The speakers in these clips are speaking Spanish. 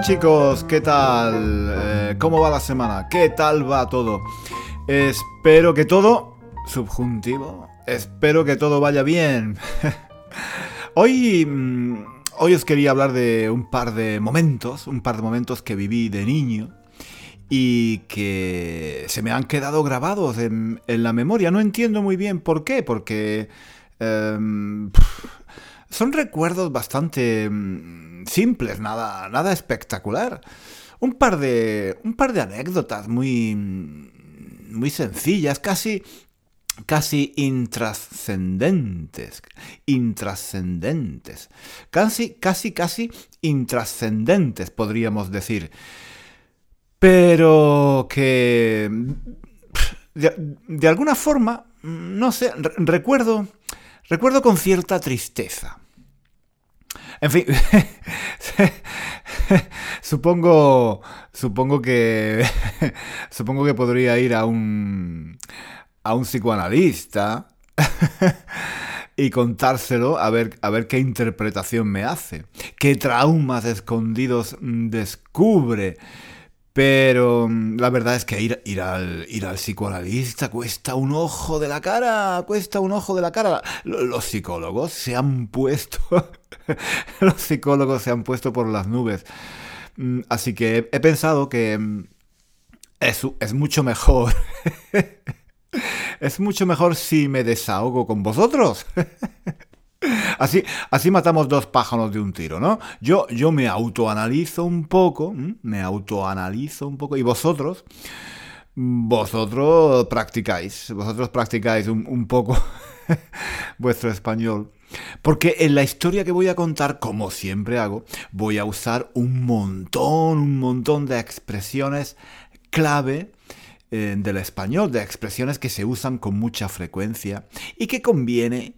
Chicos, ¿qué tal? Eh, ¿Cómo va la semana? ¿Qué tal va todo? Espero que todo... Subjuntivo. Espero que todo vaya bien. hoy... Mm, hoy os quería hablar de un par de momentos, un par de momentos que viví de niño y que se me han quedado grabados en, la memoria. No entiendo muy bien por qué, porque em, son recuerdos bastante mm, simples, nada, nada espectacular. Un par de, un par de anécdotas muy, muy sencillas, casi, casi intrascendentes, intrascendentes, casi, casi, casi intrascendentes, podríamos decir. Pero que, de, de alguna forma, no sé, recuerdo, recuerdo con cierta tristeza. En fin, supongo, supongo que, supongo que podría ir a un, a un psicoanalista y contárselo a ver, a ver qué interpretación me hace, qué traumas escondidos descubre pero mm, la verdad es que ir, ir, al, ir al psicoanalista cuesta un ojo de la cara, cuesta un ojo de la cara. Los psicólogos se han puesto, los psicólogos se han puesto por las nubes. Mm, así que he pensado que mm, es, es mucho mejor. es mucho mejor si me desahogo con vosotros. Así, así matamos dos pájaros de un tiro, ¿no? Yo, yo me autoanalizo un poco, me autoanalizo un poco, y vosotros, vosotros practicáis, vosotros practicáis un, poco vuestro español. Porque en la historia que voy a contar, como siempre hago, voy a usar un montón, un montón de expresiones clave eh, del español, de expresiones que se usan con mucha frecuencia y que conviene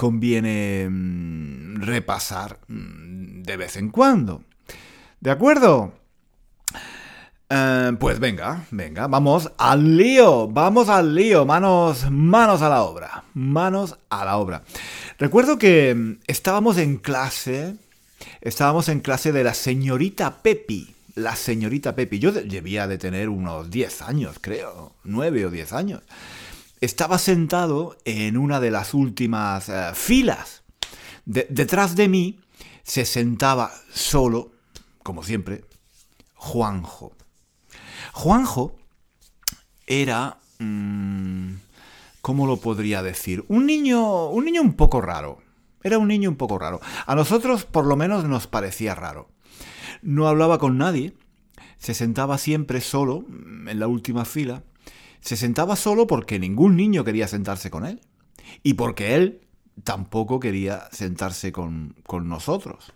conviene mm, repasar mm, de vez en cuando. ¿De acuerdo? Eh, pues venga, venga, vamos al lío, vamos al lío, manos, manos a la obra, manos a la obra. Recuerdo que mm, estábamos en clase, estábamos en clase de la señorita Pepi, la señorita Pepi. Yo debía de tener unos 10 años, creo, 9 o 10 años estaba sentado en una de las últimas eh, filas. detrás de mí se sentaba solo, como siempre, Juanjo. Juanjo era... Mm, ¿Cómo lo podría decir? Un niño, un niño un poco raro. Era un niño un poco raro. A nosotros por lo menos nos parecía raro. No hablaba con nadie, se sentaba siempre solo en la última fila se sentaba solo porque ningún niño quería sentarse con él. Y porque él tampoco quería sentarse con, nosotros.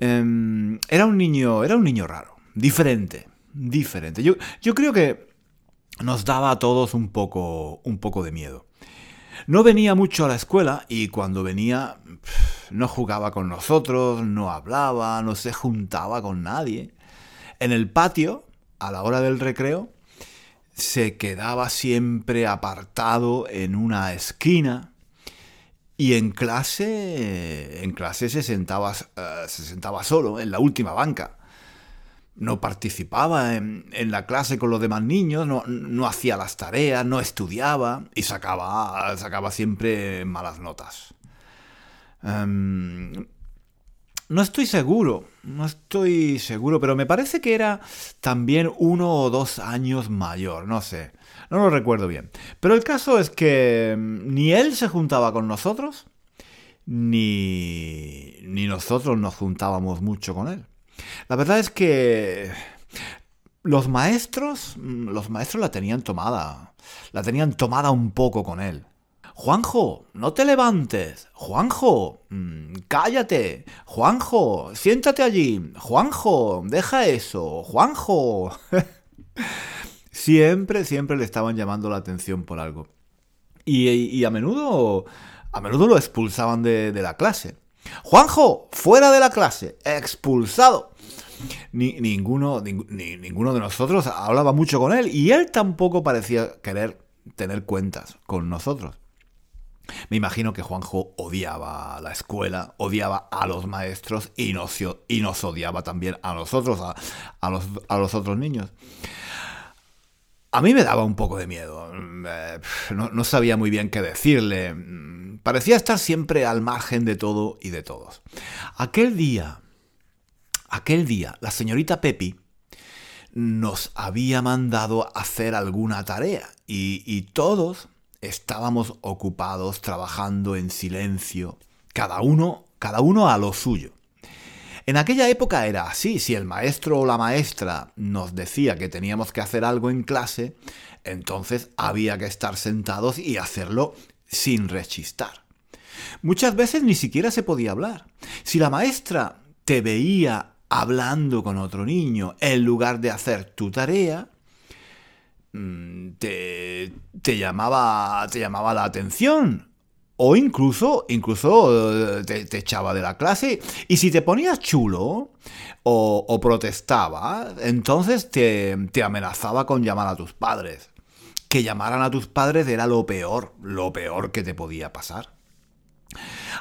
Em, era un niño. Era un niño raro. Diferente. Diferente. Yo, yo creo que nos daba a todos un poco, un poco de miedo. No venía mucho a la escuela y cuando venía no jugaba con nosotros, no hablaba, no se juntaba con nadie. En el patio, a la hora del recreo, se quedaba siempre apartado en una esquina y en clase, en clase se sentaba, eh, se sentaba solo en la última banca. No participaba en, la clase con los demás niños, no, hacía las tareas, no estudiaba y sacaba, sacaba siempre malas notas. Em, no estoy seguro, no estoy seguro, pero me parece que era también uno o dos años mayor, no sé, no lo recuerdo bien. Pero el caso es que mm, ni él se juntaba con nosotros, ni, ni nosotros nos juntábamos mucho con él. La verdad es que los maestros, los maestros la tenían tomada, la tenían tomada un poco con él. Juanjo, no te levantes. Juanjo, mm, cállate. Juanjo, siéntate allí. Juanjo, deja eso. Juanjo. siempre, siempre le estaban llamando la atención por algo. Y, a menudo, a menudo lo expulsaban de, la clase. Juanjo, fuera de la clase, expulsado. Ni, ninguno, ninguno de nosotros hablaba mucho con él y él tampoco parecía querer tener cuentas con nosotros. Me imagino que Juanjo odiaba la escuela, odiaba a los maestros y nos, odiaba también a nosotros, a, los, otros niños. A mí me daba un poco de miedo. Eh, no, sabía muy bien qué decirle. Parecía estar siempre al margen de todo y de todos. Aquel día, aquel día, la señorita Pepi nos había mandado hacer alguna tarea y todos estábamos ocupados trabajando en silencio, cada uno, cada uno a lo suyo. En aquella época era así, si el maestro o la maestra nos decía que teníamos que hacer algo en clase, entonces había que estar sentados y hacerlo sin rechistar. Muchas veces ni siquiera se podía hablar. Si la maestra te veía hablando con otro niño en lugar de hacer tu tarea, te, te, llamaba, te llamaba la atención o incluso, incluso eh, te, echaba de la clase. Y si te ponías chulo o, protestaba, entonces te, te amenazaba con llamar a tus padres. Que llamaran a tus padres era lo peor, lo peor que te podía pasar.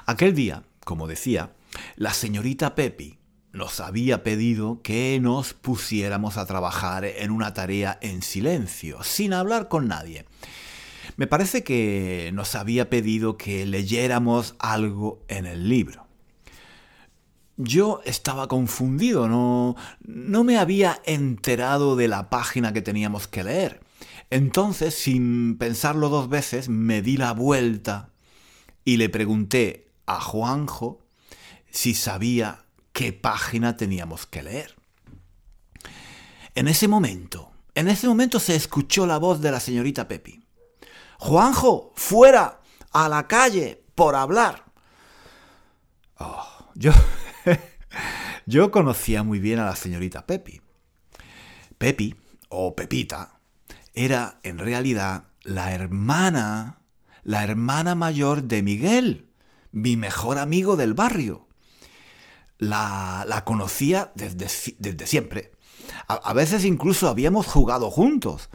Aquel día, como decía, la señorita Pepi nos había pedido que nos pusiéramos a trabajar en una tarea en silencio, sin hablar con nadie. Me parece que nos había pedido que leyéramos algo en el libro. Yo estaba confundido, no, no me había enterado de la página que teníamos que leer. Entonces, sin pensarlo dos veces, me di la vuelta y le pregunté a Juanjo si sabía qué página teníamos que leer. En ese momento, en ese momento se escuchó la voz de la señorita Pepi. Juanjo, fuera, a la calle, por hablar. Oh, yo, yo conocía muy bien a la señorita Pepi. Pepi, o Pepita, era en realidad la hermana, la hermana mayor de Miguel, mi mejor amigo del barrio. La, conocía desde, desde siempre. a, veces incluso habíamos jugado juntos.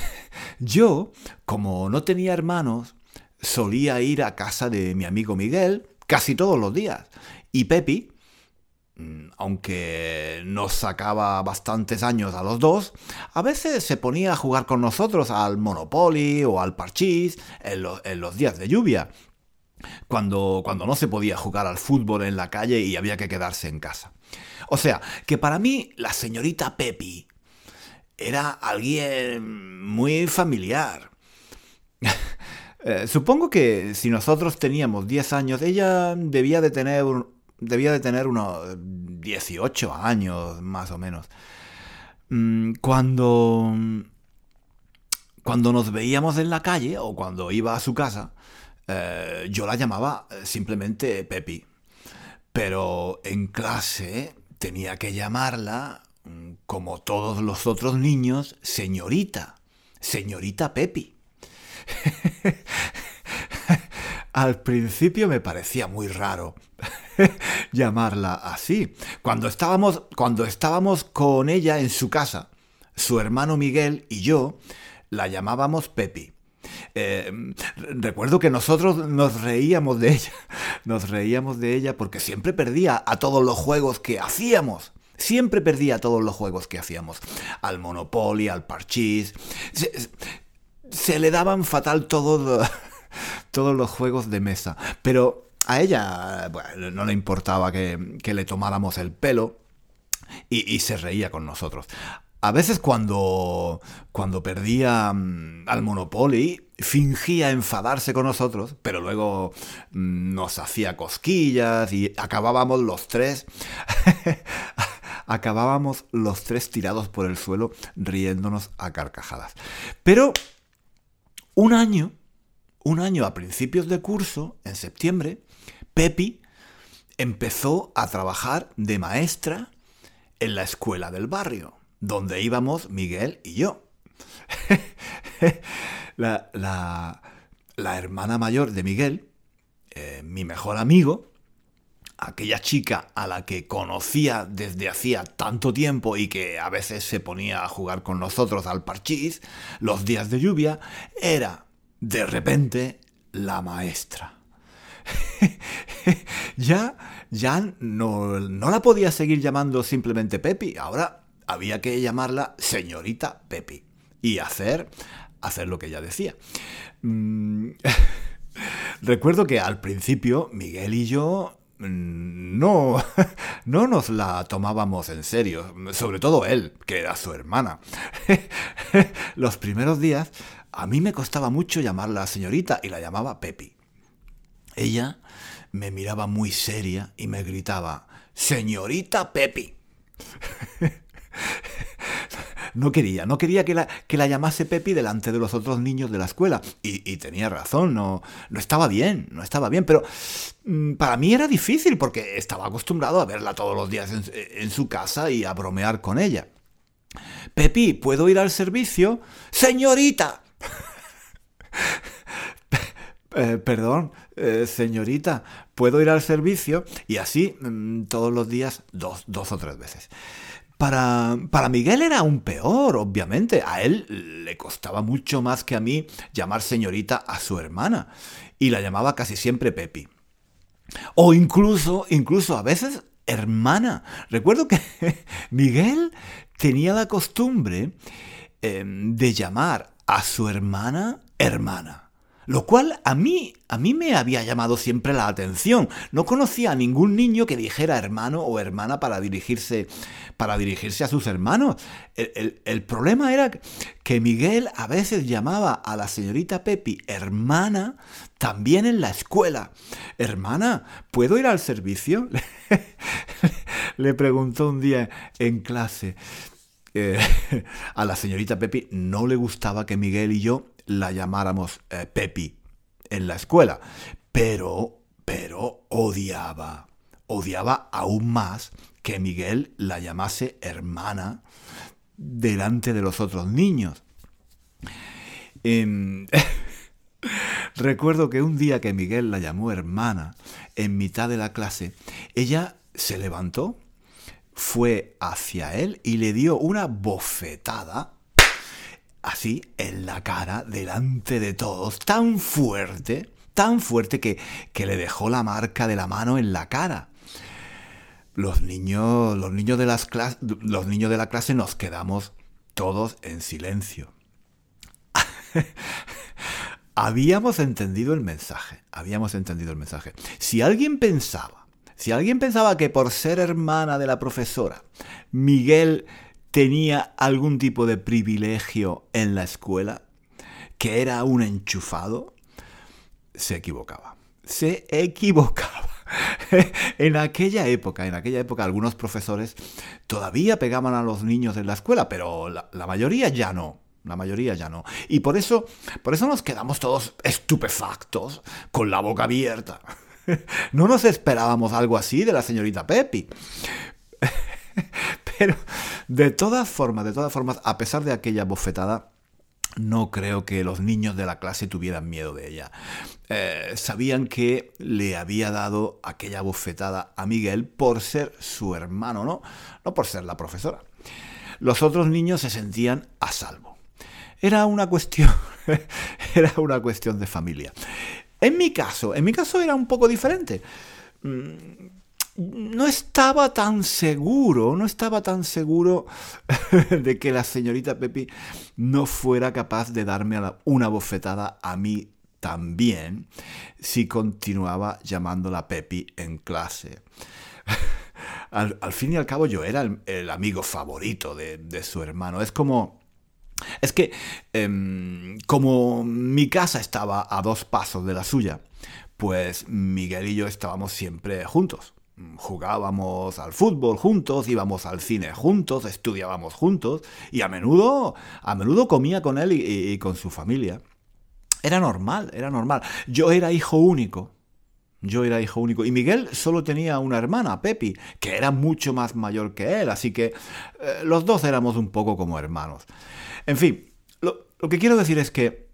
Yo, como no tenía hermanos, solía ir a casa de mi amigo Miguel casi todos los días. Y Pepi, mm, aunque nos sacaba bastantes años a los dos, a veces se ponía a jugar con nosotros al Monopoly o al Parchís en, los días de lluvia, cuando, cuando no se podía jugar al fútbol en la calle y había que quedarse en casa. O sea, que para mí la señorita Pepi era alguien muy familiar. Eh, supongo que si nosotros teníamos 10 años, ella debía de tener, debía de tener unos 18 años, más o menos. Mm, cuando, cuando nos veíamos en la calle o cuando iba a su casa, eh, yo la llamaba eh, simplemente Pepi. Pero en clase tenía que llamarla como todos los otros niños, señorita, señorita Pepi. Al principio me parecía muy raro llamarla así. Cuando estábamos, cuando estábamos con ella en su casa, su hermano Miguel y yo la llamábamos Pepi. Eh, recuerdo que nosotros nos reíamos de ella, nos reíamos de ella porque siempre perdía a todos los juegos que hacíamos. Siempre perdía todos los juegos que hacíamos. Al Monopoly, al Parchís. Se, le daban fatal todos, todos los juegos de mesa. Pero a ella no le importaba que, le tomáramos el pelo y, se reía con nosotros. A veces cuando, cuando perdía mm, al Monopoly, fingía enfadarse con nosotros, pero luego mm, nos hacía cosquillas y acabábamos los tres, acabábamos los tres tirados por el suelo riéndonos a carcajadas. Pero un año, un año a principios de curso, en septiembre, Pepi empezó a trabajar de maestra en la escuela del barrio donde íbamos Miguel y yo. la, hermana mayor de Miguel, eh, mi mejor amigo, aquella chica a la que conocía desde hacía tanto tiempo y que a veces se ponía a jugar con nosotros al parchís los días de lluvia, era de repente la maestra. ya ya no, no la podía seguir llamando simplemente Pepi, ahora había que llamarla señorita Pepi y hacer, hacer lo que ella decía. Mm, recuerdo que al principio Miguel y yo mm, no, no nos la tomábamos en serio, sobre todo él, que era su hermana. Los primeros días a mí me costaba mucho llamarla señorita y la llamaba Pepi. Ella me miraba muy seria y me gritaba, señorita Pepi. no quería, no quería que la, que la llamase Pepi delante de los otros niños de la escuela. Y, tenía razón, no, no estaba bien, no estaba bien, pero mm, para mí era difícil porque estaba acostumbrado a verla todos los días en, su casa y a bromear con ella. Pepi, ¿puedo ir al servicio? Señorita. Eh, perdón, eh, señorita, ¿puedo ir al servicio? Y así mm, todos los días, dos, dos o tres veces. Para, Miguel era un peor, obviamente. A él le costaba mucho más que a mí llamar señorita a su hermana. Y la llamaba casi siempre Pepi. O incluso, incluso a veces hermana. Recuerdo que Miguel tenía la costumbre em, de llamar a su hermana hermana. Lo cual a mí, a mí me había llamado siempre la atención. No conocía a ningún niño que dijera hermano o hermana para dirigirse, para dirigirse a sus hermanos. El, problema era que Miguel a veces llamaba a la señorita Pepi hermana también en la escuela. Hermana, ¿puedo ir al servicio? Le preguntó un día en clase. Eh, a la señorita Pepi no le gustaba que Miguel y yo la llamáramos eh, Pepi en la escuela, pero, pero odiaba, odiaba aún más que Miguel la llamase hermana delante de los otros niños. Em, recuerdo que un día que Miguel la llamó hermana, en mitad de la clase, ella se levantó, fue hacia él y le dio una bofetada así en la cara, delante de todos, tan fuerte, tan fuerte que, que le dejó la marca de la mano en la cara. Los niños, los niños de las los niños de la clase nos quedamos todos en silencio. habíamos entendido el mensaje, habíamos entendido el mensaje. Si alguien pensaba, si alguien pensaba que por ser hermana de la profesora, Miguel tenía algún tipo de privilegio en la escuela, que era un enchufado, se equivocaba. Se equivocaba. en aquella época, en aquella época algunos profesores todavía pegaban a los niños en la escuela, pero la, la mayoría ya no. La mayoría ya no. Y por eso, por eso nos quedamos todos estupefactos, con la boca abierta. No nos esperábamos algo así de la señorita Pepi. Pero de todas formas, de todas formas, a pesar de aquella bofetada, no creo que los niños de la clase tuvieran miedo de ella. Eh, sabían que le había dado aquella bofetada a Miguel por ser su hermano, ¿no? No por ser la profesora. Los otros niños se sentían a salvo. Era una cuestión, era una cuestión de familia. En mi caso, en mi caso era un poco diferente mm, no estaba tan seguro, no estaba tan seguro de que la señorita Pepi no fuera capaz de darme una bofetada a mí también si continuaba llamándola Pepi en clase. al, fin y al cabo yo era el, amigo favorito de, su hermano. Es como... Es que em, como mi casa estaba a dos pasos de la suya, pues Miguel y yo estábamos siempre juntos. Jugábamos al fútbol juntos, íbamos al cine juntos, estudiábamos juntos y a menudo, a menudo comía con él y con su familia. Era normal, era normal. Yo era hijo único. Yo era hijo único. Y Miguel solo tenía una hermana, Pepi, que era mucho más mayor que él. Así que eh, los dos éramos un poco como hermanos. En fin, lo que quiero decir es que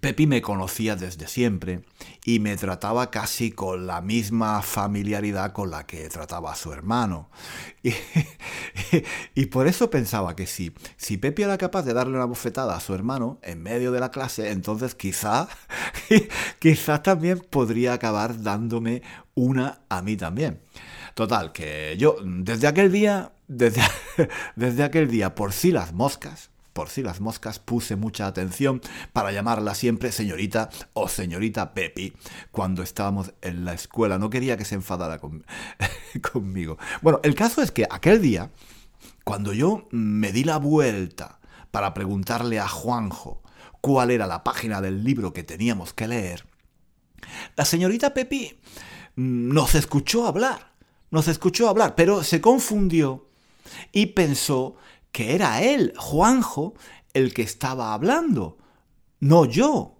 Pepi me conocía desde siempre y me trataba casi con la misma familiaridad con la que trataba a su hermano. Y, por eso pensaba que si, si Pepi era capaz de darle una bofetada a su hermano en medio de la clase, entonces quizá, quizá también podría acabar dándome una a mí también. Total, que yo desde aquel día, desde, desde aquel día, por si las moscas, por si las moscas, puse mucha atención para llamarla siempre señorita o señorita Pepi cuando estábamos en la escuela. No quería que se enfadara conmigo. Bueno, el caso es que aquel día, cuando yo me di la vuelta para preguntarle a Juanjo cuál era la página del libro que teníamos que leer, la señorita Pepi nos escuchó hablar, nos escuchó hablar, pero se confundió y pensó que era él, Juanjo, el que estaba hablando, no yo.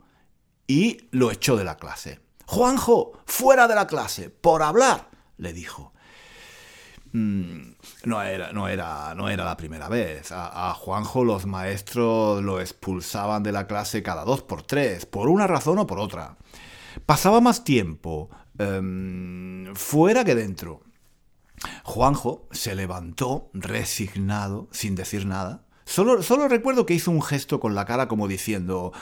Y lo echó de la clase. Juanjo, fuera de la clase, por hablar, le dijo. Mm, no era, no era, no era la primera vez. A, Juanjo los maestros lo expulsaban de la clase cada dos por tres, por una razón o por otra. Pasaba más tiempo em, fuera que dentro. Juanjo se levantó resignado, sin decir nada. Solo, solo recuerdo que hizo un gesto con la cara como diciendo,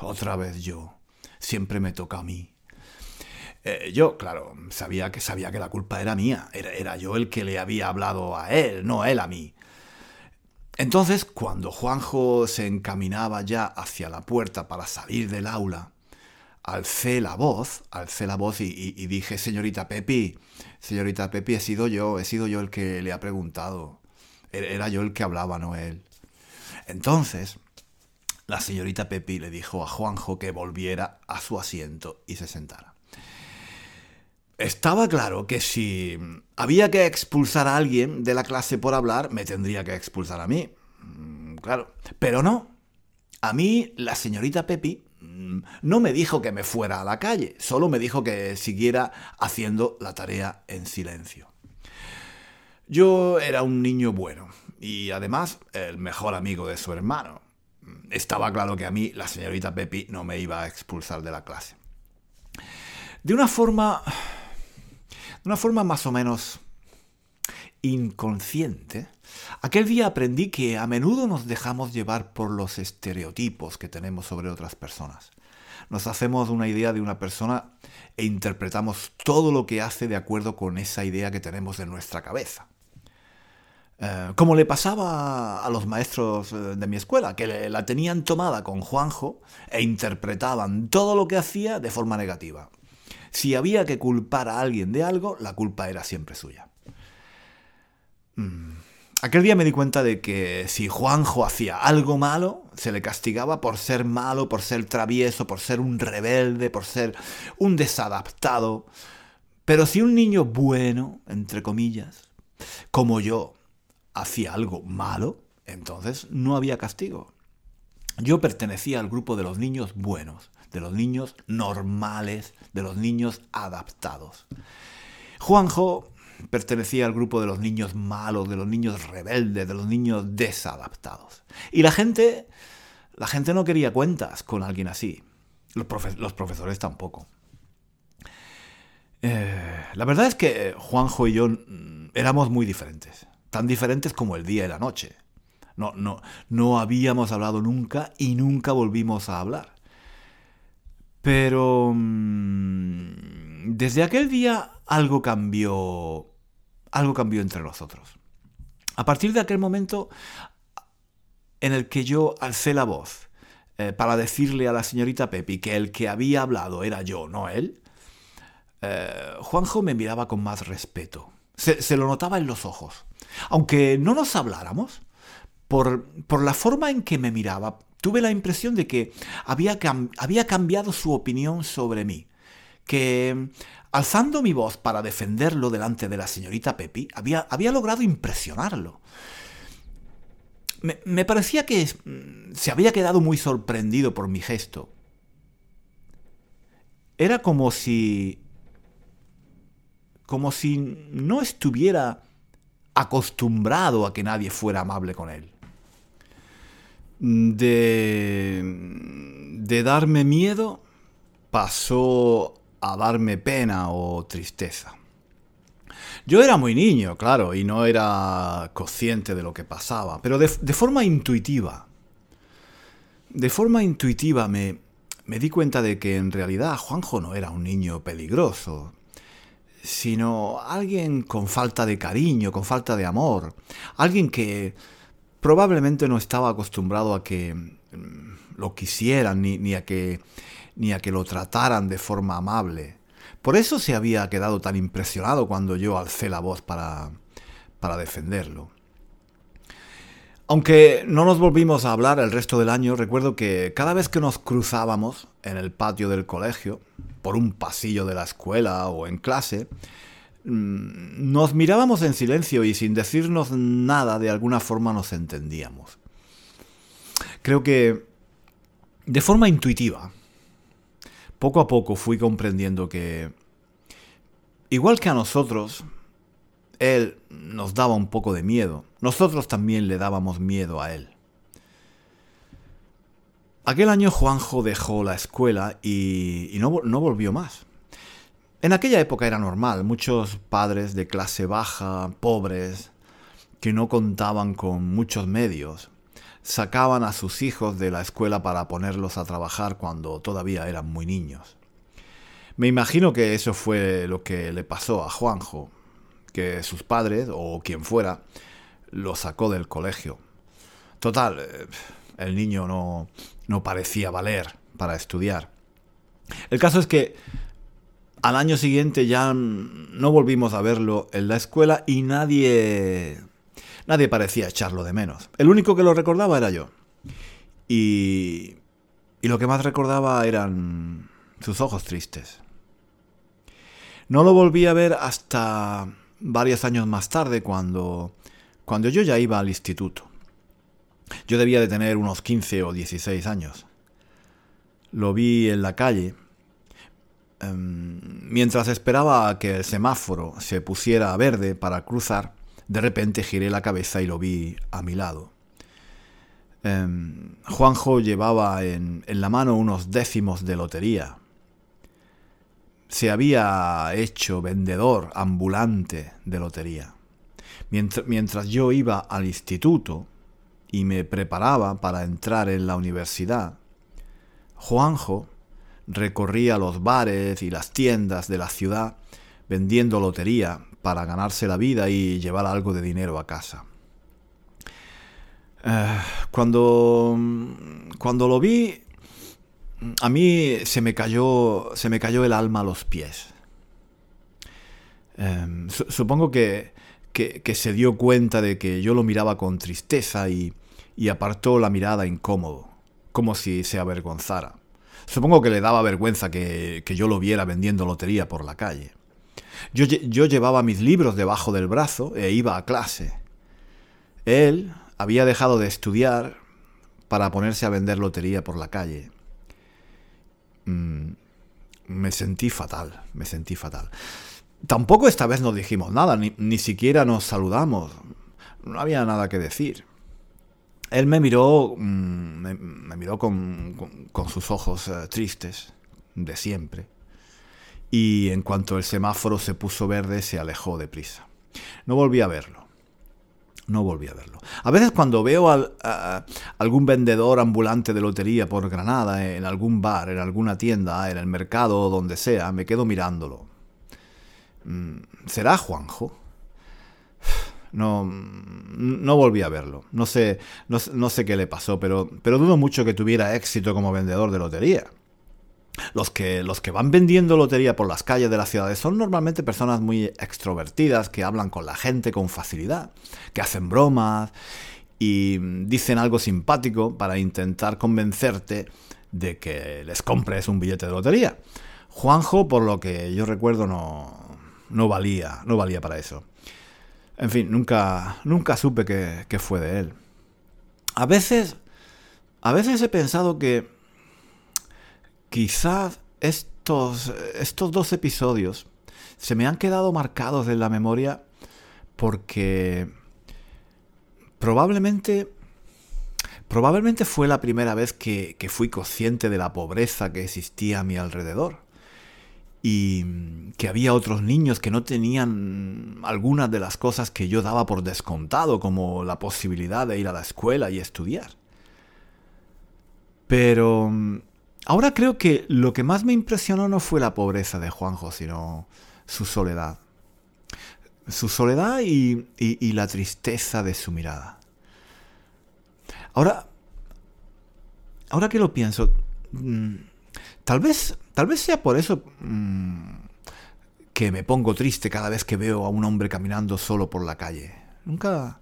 otra vez yo, siempre me toca a mí. Eh, yo, claro, sabía que, sabía que la culpa era mía, era, era yo el que le había hablado a él, no él a mí. Entonces, cuando Juanjo se encaminaba ya hacia la puerta para salir del aula, alcé la voz, alcé la voz y, dije, señorita Pepi, señorita Pepi, he sido yo, he sido yo el que le ha preguntado. E-, era yo el que hablaba, no él. Entonces, la señorita Pepi le dijo a Juanjo que volviera a su asiento y se sentara. Estaba claro que si había que expulsar a alguien de la clase por hablar, me tendría que expulsar a mí. Mm, claro. Pero no. A mí, la señorita Pepi no me dijo que me fuera a la calle, solo me dijo que siguiera haciendo la tarea en silencio. Yo era un niño bueno y además el mejor amigo de su hermano. Estaba claro que a mí la señorita Pepi no me iba a expulsar de la clase. De una forma... De una forma más o menos inconsciente, aquel día aprendí que a menudo nos dejamos llevar por los estereotipos que tenemos sobre otras personas. Nos hacemos una idea de una persona e interpretamos todo lo que hace de acuerdo con esa idea que tenemos en nuestra cabeza. Eh, como le pasaba a los maestros eh, de mi escuela, que la tenían tomada con Juanjo e interpretaban todo lo que hacía de forma negativa. Si había que culpar a alguien de algo, la culpa era siempre suya. Mm. Aquel día me di cuenta de que si Juanjo hacía algo malo, se le castigaba por ser malo, por ser travieso, por ser un rebelde, por ser un desadaptado. Pero si un niño bueno, entre comillas, como yo, hacía algo malo, entonces no había castigo. Yo pertenecía al grupo de los niños buenos, de los niños normales, de los niños adaptados. Juanjo pertenecía al grupo de los niños malos, de los niños rebeldes, de los niños desadaptados. Y la gente, la gente no quería cuentas con alguien así. Los, profesores tampoco. Eh, la verdad es que Juanjo y yo mm, éramos muy diferentes. Tan diferentes como el día y la noche. No, no, no habíamos hablado nunca y nunca volvimos a hablar. Pero mm, desde aquel día algo cambió. Algo cambió entre nosotros. A partir de aquel momento en el que yo alcé la voz eh, para decirle a la señorita Pepi que el que había hablado era yo, no él, eh, Juanjo me miraba con más respeto. se, lo notaba en los ojos. Aunque no nos habláramos, por, por, la forma en que me miraba, tuve la impresión de que había, había cambiado su opinión sobre mí. Que alzando mi voz para defenderlo delante de la señorita Pepi, había, había logrado impresionarlo. Me, me parecía que se había quedado muy sorprendido por mi gesto. Era como si como si no estuviera acostumbrado a que nadie fuera amable con él. De, de darme miedo pasó a darme pena o tristeza. Yo era muy niño, claro, y no era consciente de lo que pasaba, pero de, de forma intuitiva. De forma intuitiva me, me di cuenta de que en realidad Juanjo no era un niño peligroso, sino alguien con falta de cariño, con falta de amor, alguien que probablemente no estaba acostumbrado a que mm, lo quisieran ni, a que, ni a que lo trataran de forma amable. Por eso se había quedado tan impresionado cuando yo alcé la voz para, para defenderlo. Aunque no nos volvimos a hablar el resto del año, recuerdo que cada vez que nos cruzábamos en el patio del colegio, por un pasillo de la escuela o en clase, nos mirábamos en silencio y sin decirnos nada de alguna forma nos entendíamos. Creo que de forma intuitiva, poco a poco fui comprendiendo que, igual que a nosotros, él nos daba un poco de miedo. Nosotros también le dábamos miedo a él. Aquel año Juanjo dejó la escuela y, no, no volvió más. En aquella época era normal, muchos padres de clase baja, pobres, que no contaban con muchos medios, sacaban a sus hijos de la escuela para ponerlos a trabajar cuando todavía eran muy niños. Me imagino que eso fue lo que le pasó a Juanjo que sus padres o quien fuera lo sacó del colegio. Total, eh, el niño no, no parecía valer para estudiar. El caso es que al año siguiente ya no volvimos a verlo en la escuela y nadie nadie parecía echarlo de menos. El único que lo recordaba era yo. Y, y lo que más recordaba eran sus ojos tristes. No lo volví a ver hasta varios años más tarde cuando, cuando yo ya iba al instituto. Yo debía de tener unos 15 o 16 años. Lo vi en la calle. Em, mientras esperaba que el semáforo se pusiera verde para cruzar, de repente giré la cabeza y lo vi a mi lado. Em, Juanjo llevaba en, en la mano unos décimos de lotería se había hecho vendedor ambulante de lotería. Mientras, yo iba al instituto y me preparaba para entrar en la universidad, Juanjo recorría los bares y las tiendas de la ciudad vendiendo lotería para ganarse la vida y llevar algo de dinero a casa. Eh, cuando, cuando lo vi a mí se me cayó, se me cayó el alma a los pies. Em, supongo que, que, se dio cuenta de que yo lo miraba con tristeza y, y apartó la mirada incómodo, como si se avergonzara. Supongo que le daba vergüenza que, que yo lo viera vendiendo lotería por la calle. Yo, yo llevaba mis libros debajo del brazo e iba a clase. Él había dejado de estudiar para ponerse a vender lotería por la calle. Mm, me sentí fatal, me sentí fatal. Tampoco esta vez nos dijimos nada, ni, siquiera nos saludamos. No había nada que decir. Él me miró, mm, me, miró con, sus ojos eh, tristes, de siempre. Y en cuanto el semáforo se puso verde, se alejó deprisa. No volví a verlo no volví a verlo. A veces cuando veo a, algún vendedor ambulante de lotería por Granada, en algún bar, en alguna tienda, en el mercado o donde sea, me quedo mirándolo. Mm, ¿Será Juanjo? No, no volví a verlo. No sé, no, sé qué le pasó, pero, pero dudo mucho que tuviera éxito como vendedor de lotería. Los que, los que van vendiendo lotería por las calles de las ciudades son normalmente personas muy extrovertidas, que hablan con la gente con facilidad, que hacen bromas y dicen algo simpático para intentar convencerte de que les compres un billete de lotería. Juanjo, por lo que yo recuerdo, no, no valía, no valía para eso. En fin, nunca, nunca supe qué fue de él. A veces, a veces he pensado que quizás estos, estos dos episodios se me han quedado marcados en la memoria porque probablemente probablemente fue la primera vez que, que, fui consciente de la pobreza que existía a mi alrededor y que había otros niños que no tenían algunas de las cosas que yo daba por descontado, como la posibilidad de ir a la escuela y estudiar. Pero Ahora creo que lo que más me impresionó no fue la pobreza de Juanjo, sino su soledad. Su soledad y, la tristeza de su mirada. Ahora, ahora que lo pienso, mm, tal vez, tal vez sea por eso mm, que me pongo triste cada vez que veo a un hombre caminando solo por la calle. Nunca,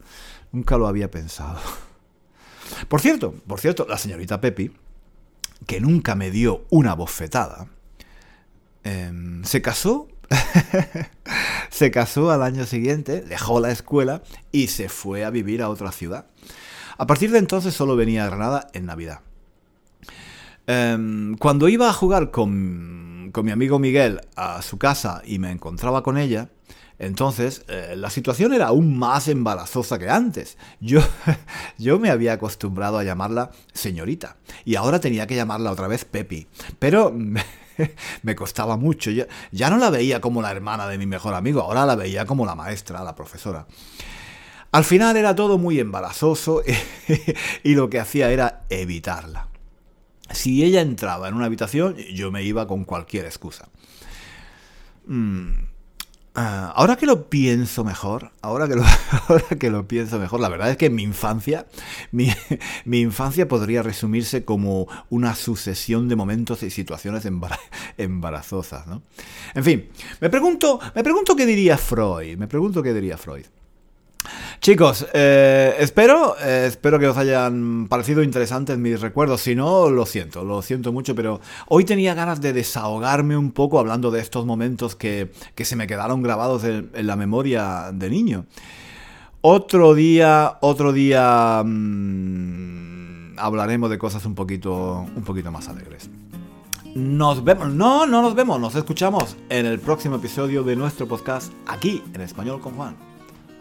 nunca lo había pensado. Por cierto, por cierto, la señorita Pepi, que nunca me dio una bofetada, em, se casó. se casó al año siguiente, dejó la escuela y se fue a vivir a otra ciudad. A partir de entonces solo venía a Granada en Navidad. Em, cuando iba a jugar con, con mi amigo Miguel a su casa y me encontraba con ella, entonces, eh, la situación era aún más embarazosa que antes. Yo, yo me había acostumbrado a llamarla señorita y ahora tenía que llamarla otra vez Pepi. Pero me costaba mucho. ya no la veía como la hermana de mi mejor amigo, ahora la veía como la maestra, la profesora. Al final era todo muy embarazoso y lo que hacía era evitarla. Si ella entraba en una habitación, yo me iba con cualquier excusa. Mm, Ah, ahora que lo pienso mejor, ahora que lo, que lo pienso mejor, la verdad es que mi infancia, mi, infancia podría resumirse como una sucesión de momentos y situaciones embarazosas, ¿no? En fin, me pregunto, me pregunto qué diría Freud, me pregunto qué diría Freud. Chicos, eh, espero, eh, espero que os hayan parecido interesantes mis recuerdos. Si no, lo siento, lo siento mucho, pero hoy tenía ganas de desahogarme un poco hablando de estos momentos que, se me quedaron grabados en, la memoria de niño. Otro día, otro día mm, hablaremos de cosas un poquito, un poquito más alegres. Nos vemos, no, no nos vemos, nos escuchamos en el próximo episodio de nuestro podcast aquí en Español con Juan.